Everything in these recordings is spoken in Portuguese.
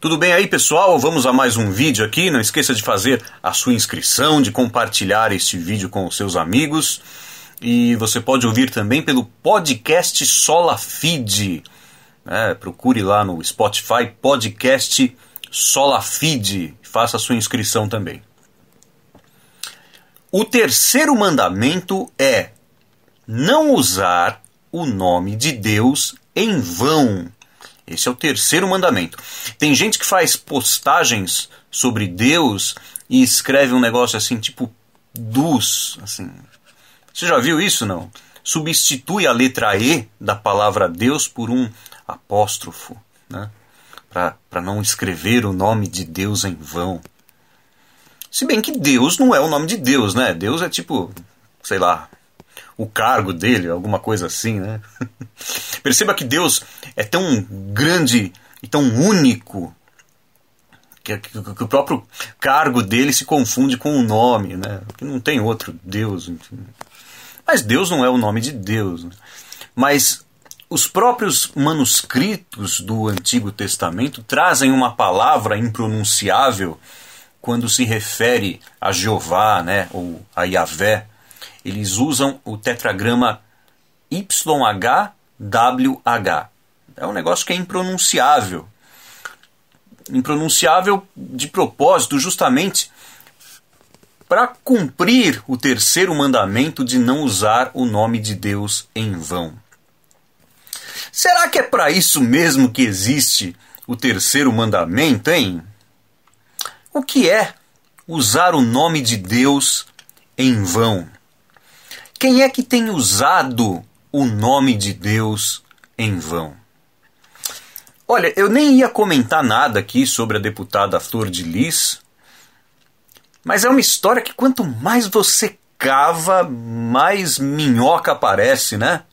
Tudo bem aí, pessoal? Vamos a mais um vídeo aqui. Não esqueça de fazer a sua inscrição, de compartilhar este vídeo com os seus amigos. E você pode ouvir também pelo podcast Sola Feed. É, procure lá no Spotify podcast Sola Feed. Faça a sua inscrição também. O terceiro mandamento é não usar o nome de Deus em vão. Esse é o terceiro mandamento. Tem gente que faz postagens sobre Deus e escreve um negócio assim, tipo dus, assim. Você já viu isso não? Substitui a letra E da palavra Deus por um apóstrofo, né? Para não escrever o nome de Deus em vão. Se bem que Deus não é o nome de Deus, né? Deus é tipo, sei lá, o cargo dele, alguma coisa assim, né? Perceba que Deus é tão grande e tão único que, que, que, o próprio cargo dele se confunde com o nome, né? Que não tem outro Deus. Enfim. Mas Deus não é o nome de Deus. Né? Mas os próprios manuscritos do Antigo Testamento trazem uma palavra impronunciável quando se refere a Jeová, né, ou a Yahvé eles usam o tetragrama YHWH. É um negócio que é impronunciável. Impronunciável de propósito, justamente para cumprir o terceiro mandamento de não usar o nome de Deus em vão. Será que é para isso mesmo que existe o terceiro mandamento, hein? O que é usar o nome de Deus em vão? Quem é que tem usado o nome de Deus em vão? Olha, eu nem ia comentar nada aqui sobre a deputada Flor de Lis, mas é uma história que quanto mais você cava, mais minhoca aparece, né?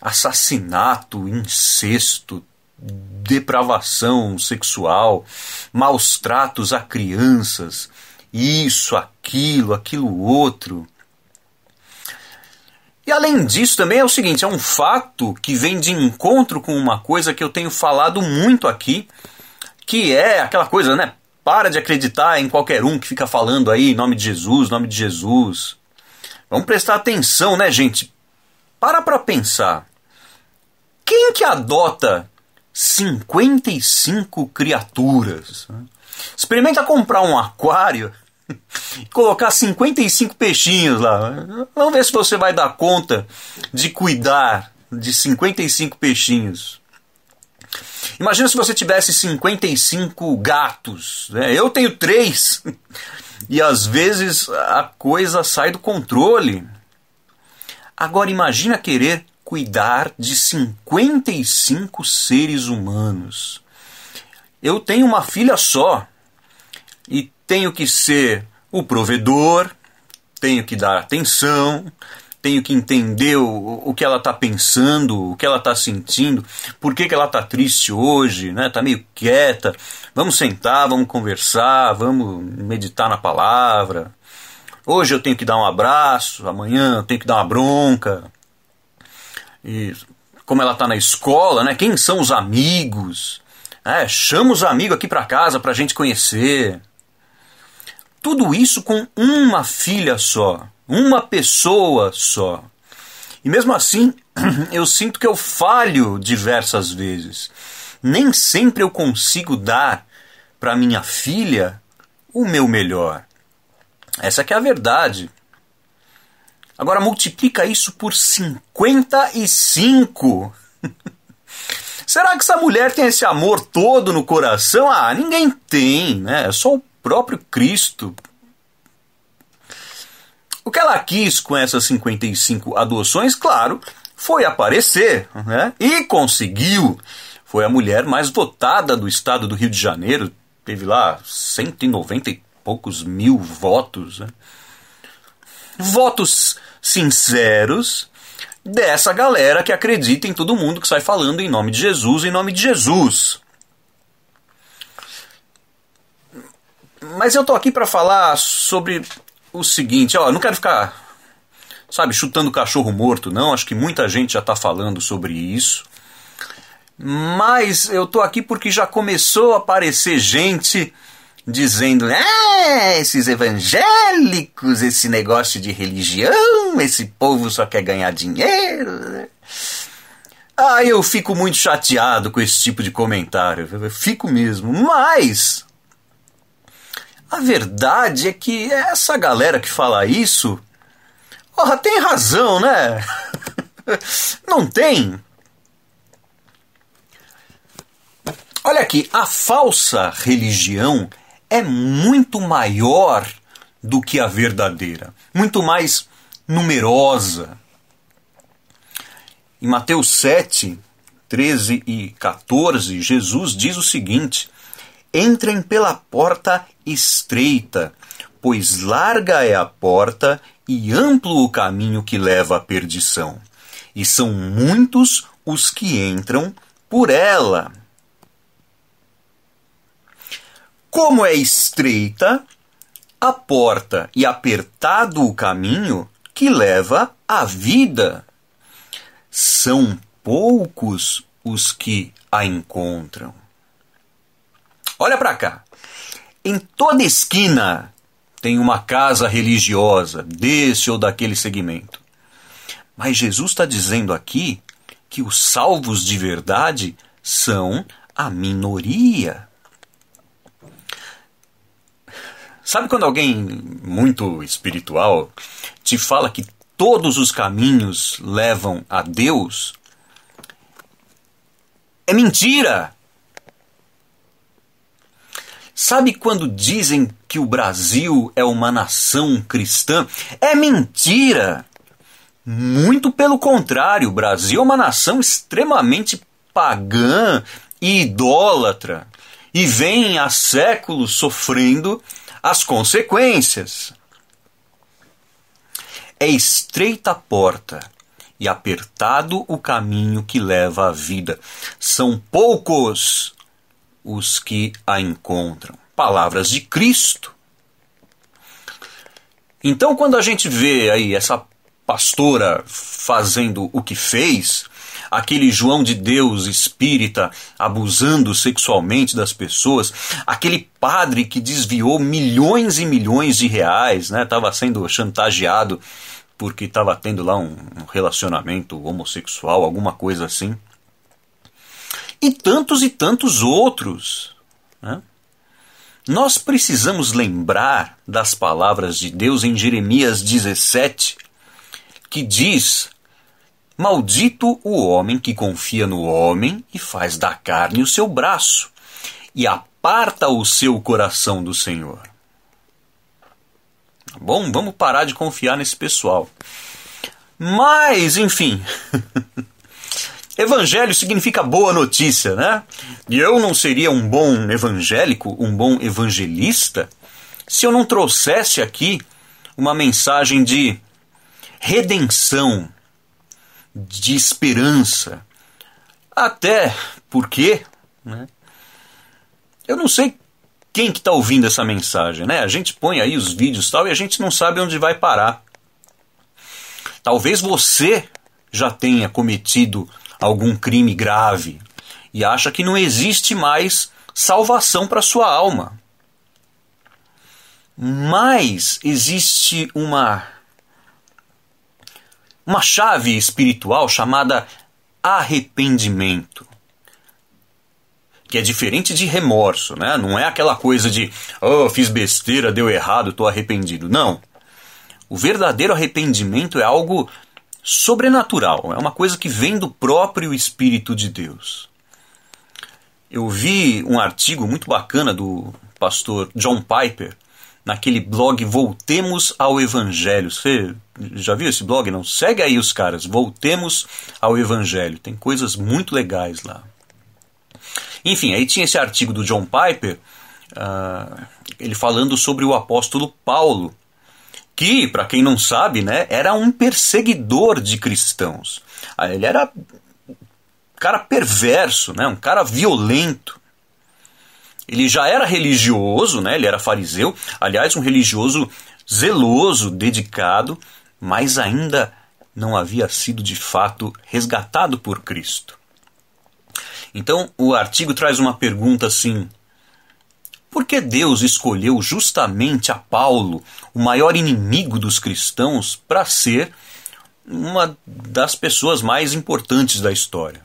Assassinato, incesto, depravação sexual, maus tratos a crianças, isso, aquilo, aquilo outro. E além disso, também é o seguinte: é um fato que vem de encontro com uma coisa que eu tenho falado muito aqui, que é aquela coisa, né? Para de acreditar em qualquer um que fica falando aí, nome de Jesus, nome de Jesus. Vamos prestar atenção, né, gente? Para para pensar. Quem que adota 55 criaturas? Experimenta comprar um aquário colocar 55 peixinhos lá. Vamos ver se você vai dar conta de cuidar de 55 peixinhos. Imagina se você tivesse 55 gatos. Né? Eu tenho três. E às vezes a coisa sai do controle. Agora imagina querer cuidar de 55 seres humanos. Eu tenho uma filha só e tenho que ser o provedor, tenho que dar atenção, tenho que entender o, o que ela está pensando, o que ela está sentindo, por que, que ela está triste hoje, né? Está meio quieta. Vamos sentar, vamos conversar, vamos meditar na palavra. Hoje eu tenho que dar um abraço, amanhã eu tenho que dar uma bronca. E como ela está na escola, né? Quem são os amigos? É, chama os amigos aqui para casa para a gente conhecer. Tudo isso com uma filha só, uma pessoa só. E mesmo assim, eu sinto que eu falho diversas vezes. Nem sempre eu consigo dar para minha filha o meu melhor. Essa é a verdade. Agora multiplica isso por 55. Será que essa mulher tem esse amor todo no coração? Ah, ninguém tem, né? É só o próprio Cristo. O que ela quis com essas 55 adoções, claro, foi aparecer, né? E conseguiu. Foi a mulher mais votada do estado do Rio de Janeiro, teve lá 190 e poucos mil votos. Né? Votos sinceros dessa galera que acredita em todo mundo que sai falando em nome de Jesus, em nome de Jesus. Mas eu tô aqui para falar sobre o seguinte, ó, não quero ficar, sabe, chutando cachorro morto, não. Acho que muita gente já está falando sobre isso. Mas eu tô aqui porque já começou a aparecer gente dizendo: ah, esses evangélicos, esse negócio de religião, esse povo só quer ganhar dinheiro. Ah, eu fico muito chateado com esse tipo de comentário, eu fico mesmo. Mas a verdade é que essa galera que fala isso, oh, tem razão, né? Não tem? Olha aqui, a falsa religião é muito maior do que a verdadeira, muito mais numerosa. Em Mateus 7, 13 e 14, Jesus diz o seguinte: Entrem pela porta estreita, pois larga é a porta e amplo o caminho que leva à perdição, e são muitos os que entram por ela. Como é estreita a porta e apertado o caminho que leva à vida, são poucos os que a encontram. Olha para cá. Em toda esquina tem uma casa religiosa, desse ou daquele segmento. Mas Jesus está dizendo aqui que os salvos de verdade são a minoria. Sabe quando alguém muito espiritual te fala que todos os caminhos levam a Deus? É mentira! Sabe quando dizem que o Brasil é uma nação cristã? É mentira! Muito pelo contrário, o Brasil é uma nação extremamente pagã e idólatra e vem há séculos sofrendo as consequências. É estreita a porta e apertado o caminho que leva à vida. São poucos os que a encontram. Palavras de Cristo. Então, quando a gente vê aí essa pastora fazendo o que fez, aquele João de Deus espírita abusando sexualmente das pessoas, aquele padre que desviou milhões e milhões de reais, né? Estava sendo chantageado porque estava tendo lá um, relacionamento homossexual, alguma coisa assim. E tantos e tantos outros. Né? Nós precisamos lembrar das palavras de Deus em Jeremias 17, que diz Maldito o homem que confia no homem e faz da carne o seu braço, e aparta o seu coração do Senhor. Tá bom, vamos parar de confiar nesse pessoal. Mas, enfim. Evangelho significa boa notícia, né? E eu não seria um bom evangélico, um bom evangelista, se eu não trouxesse aqui uma mensagem de redenção, de esperança. Até porque, né, eu não sei quem que está ouvindo essa mensagem, né? A gente põe aí os vídeos tal e a gente não sabe onde vai parar. Talvez você já tenha cometido algum crime grave e acha que não existe mais salvação para sua alma. Mas existe uma uma chave espiritual chamada arrependimento. Que é diferente de remorso, né? Não é aquela coisa de, oh, fiz besteira, deu errado, estou arrependido. Não. O verdadeiro arrependimento é algo sobrenatural, é uma coisa que vem do próprio Espírito de Deus. Eu vi um artigo muito bacana do pastor John Piper, naquele blog Voltemos ao Evangelho. Você já viu esse blog? Não? Segue aí os caras. Voltemos ao Evangelho. Tem coisas muito legais lá. Enfim, aí tinha esse artigo do John Piper, uh, ele falando sobre o apóstolo Paulo, que, para quem não sabe, né, era um perseguidor de cristãos. Ah, ele era um cara perverso, né, um cara violento. Ele já era religioso, né? ele era fariseu, aliás, um religioso zeloso, dedicado, mas ainda não havia sido de fato resgatado por Cristo. Então o artigo traz uma pergunta assim: por que Deus escolheu justamente a Paulo, o maior inimigo dos cristãos, para ser uma das pessoas mais importantes da história?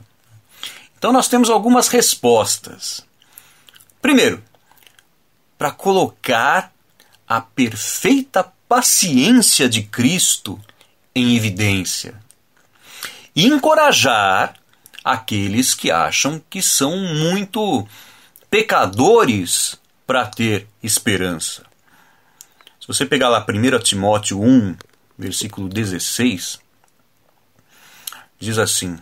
Então nós temos algumas respostas. Primeiro, para colocar a perfeita paciência de Cristo em evidência e encorajar aqueles que acham que são muito pecadores para ter esperança. Se você pegar lá 1 Timóteo 1, versículo 16, diz assim: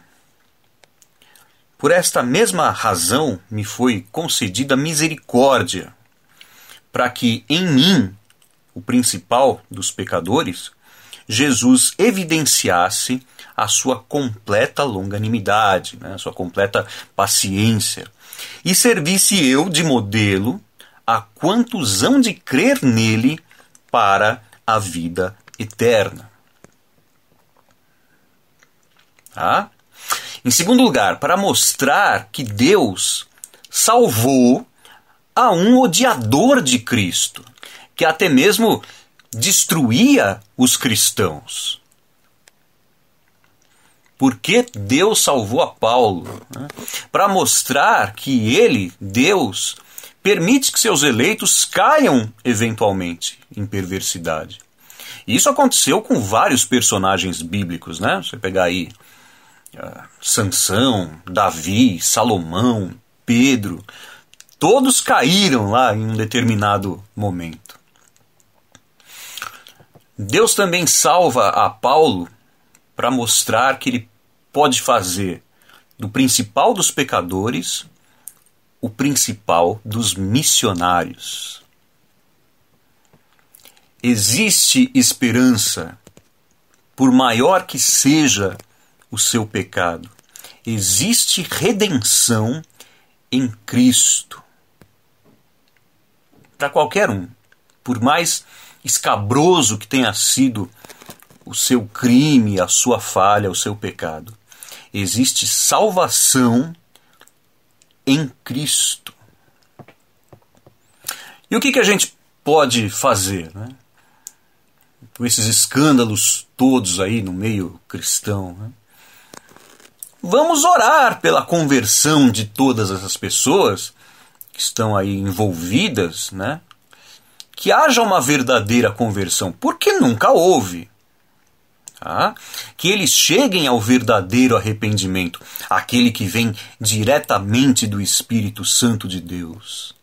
Por esta mesma razão me foi concedida misericórdia, para que em mim, o principal dos pecadores, Jesus evidenciasse a sua completa longanimidade, né, a sua completa paciência, e servisse eu de modelo a quantos hão de crer nele para a vida eterna. Tá? Em segundo lugar, para mostrar que Deus salvou a um odiador de Cristo, que até mesmo destruía os cristãos. Por que Deus salvou a Paulo? Né? Para mostrar que ele, Deus, permite que seus eleitos caiam eventualmente em perversidade. E isso aconteceu com vários personagens bíblicos, né? Você pegar aí uh, Sansão, Davi, Salomão, Pedro, todos caíram lá em um determinado momento. Deus também salva a Paulo para mostrar que ele pode fazer do principal dos pecadores o principal dos missionários. Existe esperança, por maior que seja o seu pecado. Existe redenção em Cristo. Para qualquer um, por mais escabroso que tenha sido o seu crime, a sua falha, o seu pecado, existe salvação em Cristo. E o que, que a gente pode fazer né? com esses escândalos todos aí no meio cristão? Né? Vamos orar pela conversão de todas essas pessoas que estão aí envolvidas, né? Que haja uma verdadeira conversão, porque nunca houve. Tá? Que eles cheguem ao verdadeiro arrependimento, aquele que vem diretamente do Espírito Santo de Deus.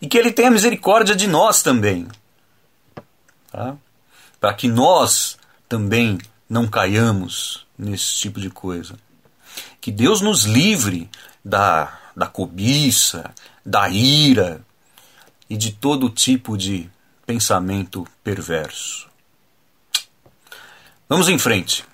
E que ele tenha misericórdia de nós também, tá? para que nós também não caiamos nesse tipo de coisa. Que Deus nos livre da, da cobiça, da ira e de todo tipo de pensamento perverso. Vamos em frente.